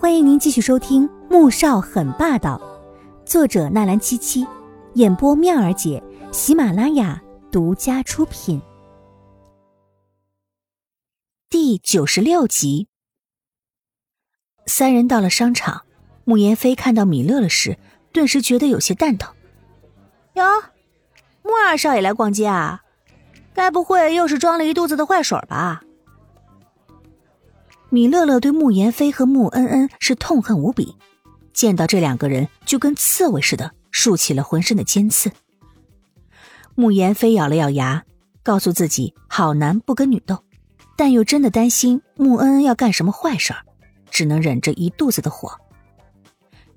欢迎您继续收听《穆少很霸道》，作者纳兰七七，演播妙儿姐，喜马拉雅独家出品。第九十六集，三人到了商场，穆言飞看到米乐乐时，顿时觉得有些蛋疼。哟，穆二少爷来逛街啊？该不会又是装了一肚子的坏水吧？米乐乐对穆言飞和穆恩恩是痛恨无比，见到这两个人就跟刺猬似的，竖起了浑身的尖刺。穆言飞咬了咬牙，告诉自己好男不跟女斗，但又真的担心穆恩恩要干什么坏事，只能忍着一肚子的火。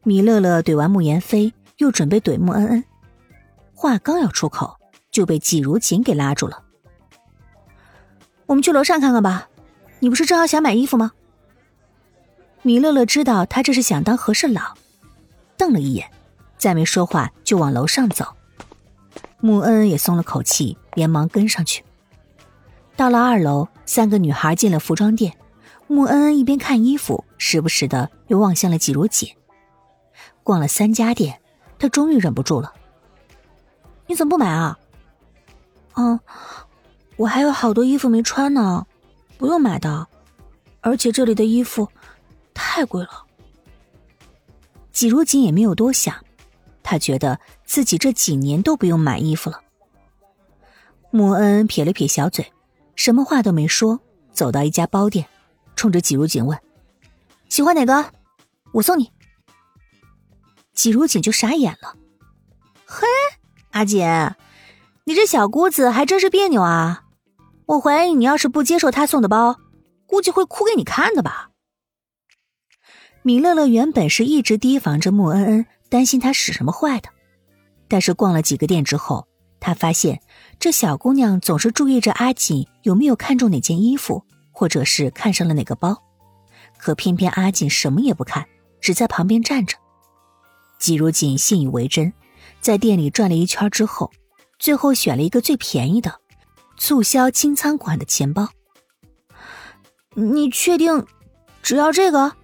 米乐乐怼完穆言飞，又准备怼穆恩恩，话刚要出口，就被季如锦给拉住了。我们去楼上看看吧。你不是正好想买衣服吗？米乐乐知道他这是想当和事佬，瞪了一眼，再没说话，就往楼上走。穆恩恩也松了口气，连忙跟上去。到了二楼，三个女孩进了服装店。穆恩恩一边看衣服，时不时的又望向了季如锦。逛了三家店，她终于忍不住了：“你怎么不买啊？”“嗯，我还有好多衣服没穿呢。”不用买的，而且这里的衣服太贵了。季如锦也没有多想，他觉得自己这几年都不用买衣服了。穆恩撇了撇小嘴，什么话都没说，走到一家包店，冲着季如锦问：“喜欢哪个？我送你。”季如锦就傻眼了：“嘿，阿锦，你这小姑子还真是别扭啊！”我怀疑你要是不接受他送的包，估计会哭给你看的吧。米乐乐原本是一直提防着穆恩恩，担心他使什么坏的。但是逛了几个店之后，他发现这小姑娘总是注意着阿锦有没有看中哪件衣服，或者是看上了哪个包。可偏偏阿锦什么也不看，只在旁边站着。季如锦信以为真，在店里转了一圈之后，最后选了一个最便宜的。促销清仓款的钱包，你确定只要这个？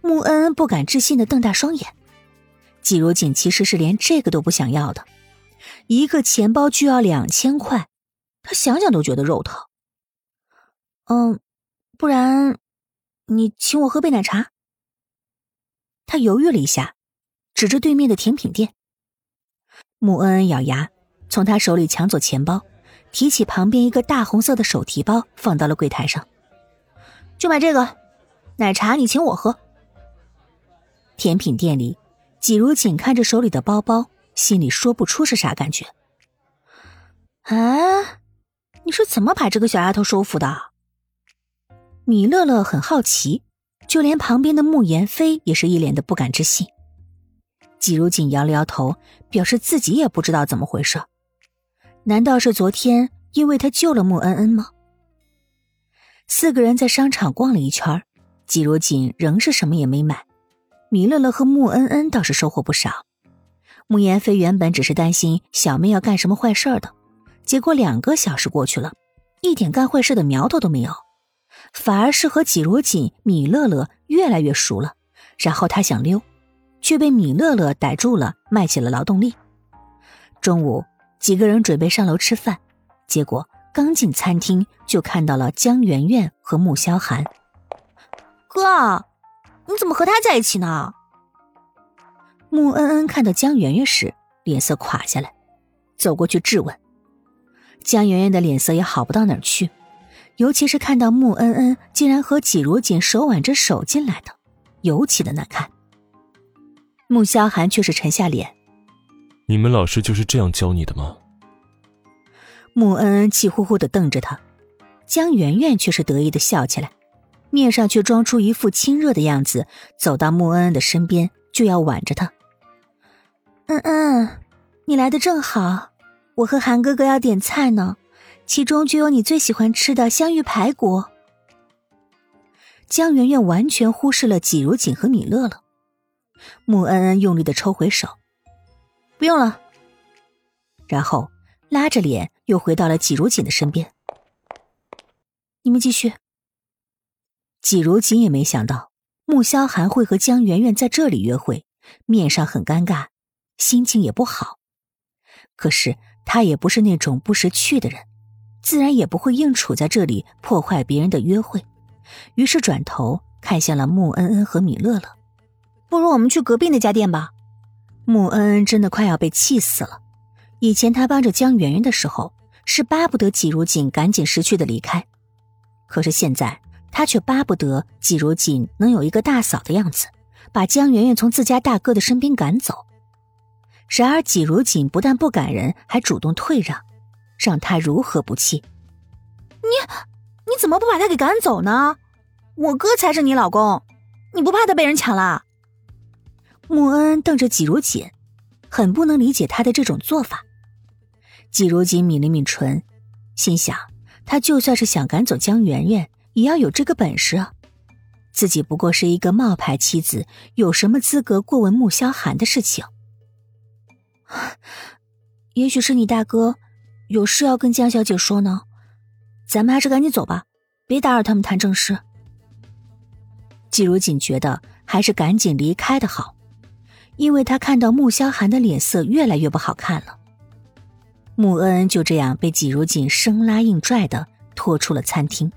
穆恩恩不敢置信的瞪大双眼。季如锦其实是连这个都不想要的，一个钱包就要两千块，他想想都觉得肉疼。嗯，不然你请我喝杯奶茶。他犹豫了一下，指着对面的甜品店。穆恩恩咬牙，从他手里抢走钱包。提起旁边一个大红色的手提包，放到了柜台上。就买这个，奶茶你请我喝。甜品店里，季如锦看着手里的包包，心里说不出是啥感觉。啊，你是怎么把这个小丫头收服的？米乐乐很好奇，就连旁边的穆言飞也是一脸的不敢置信。季如锦摇了摇头，表示自己也不知道怎么回事。难道是昨天因为他救了穆恩恩吗？四个人在商场逛了一圈，季如锦仍是什么也没买。米乐乐和穆恩恩倒是收获不少。穆言飞原本只是担心小妹要干什么坏事的，结果两个小时过去了，一点干坏事的苗头都没有，反而是和季如锦、米乐乐越来越熟了。然后他想溜，却被米乐乐逮住了，卖起了劳动力。中午。几个人准备上楼吃饭，结果刚进餐厅就看到了江圆圆和穆萧寒。哥，你怎么和他在一起呢？穆恩恩看到江圆圆时，脸色垮下来，走过去质问。江圆圆的脸色也好不到哪儿去，尤其是看到穆恩恩竟然和季如锦手挽着手进来的，尤其的难看。穆萧寒却是沉下脸。你们老师就是这样教你的吗？穆恩恩气呼呼的瞪着他，江圆圆却是得意的笑起来，面上却装出一副亲热的样子，走到穆恩恩的身边就要挽着她。恩恩，你来的正好，我和韩哥哥要点菜呢，其中就有你最喜欢吃的香芋排骨。江圆圆完全忽视了季如锦和米乐了，穆恩恩用力的抽回手。不用了，然后拉着脸又回到了季如锦的身边。你们继续。季如锦也没想到穆萧寒会和江媛媛在这里约会，面上很尴尬，心情也不好。可是他也不是那种不识趣的人，自然也不会硬处在这里破坏别人的约会。于是转头看向了穆恩恩和米乐乐，不如我们去隔壁那家店吧。穆恩恩真的快要被气死了。以前他帮着江媛媛的时候，是巴不得季如锦赶紧识趣的离开，可是现在他却巴不得季如锦能有一个大嫂的样子，把江媛媛从自家大哥的身边赶走。然而季如锦不但不赶人，还主动退让，让他如何不气？你你怎么不把他给赶走呢？我哥才是你老公，你不怕他被人抢了？穆恩瞪着季如锦，很不能理解他的这种做法。季如锦抿了抿唇，心想：他就算是想赶走江媛媛，也要有这个本事啊！自己不过是一个冒牌妻子，有什么资格过问穆萧寒的事情？也许是你大哥有事要跟江小姐说呢，咱们还是赶紧走吧，别打扰他们谈正事。季如锦觉得还是赶紧离开的好，因为他看到穆萧寒的脸色越来越不好看了。穆恩就这样被季如锦生拉硬拽的拖出了餐厅。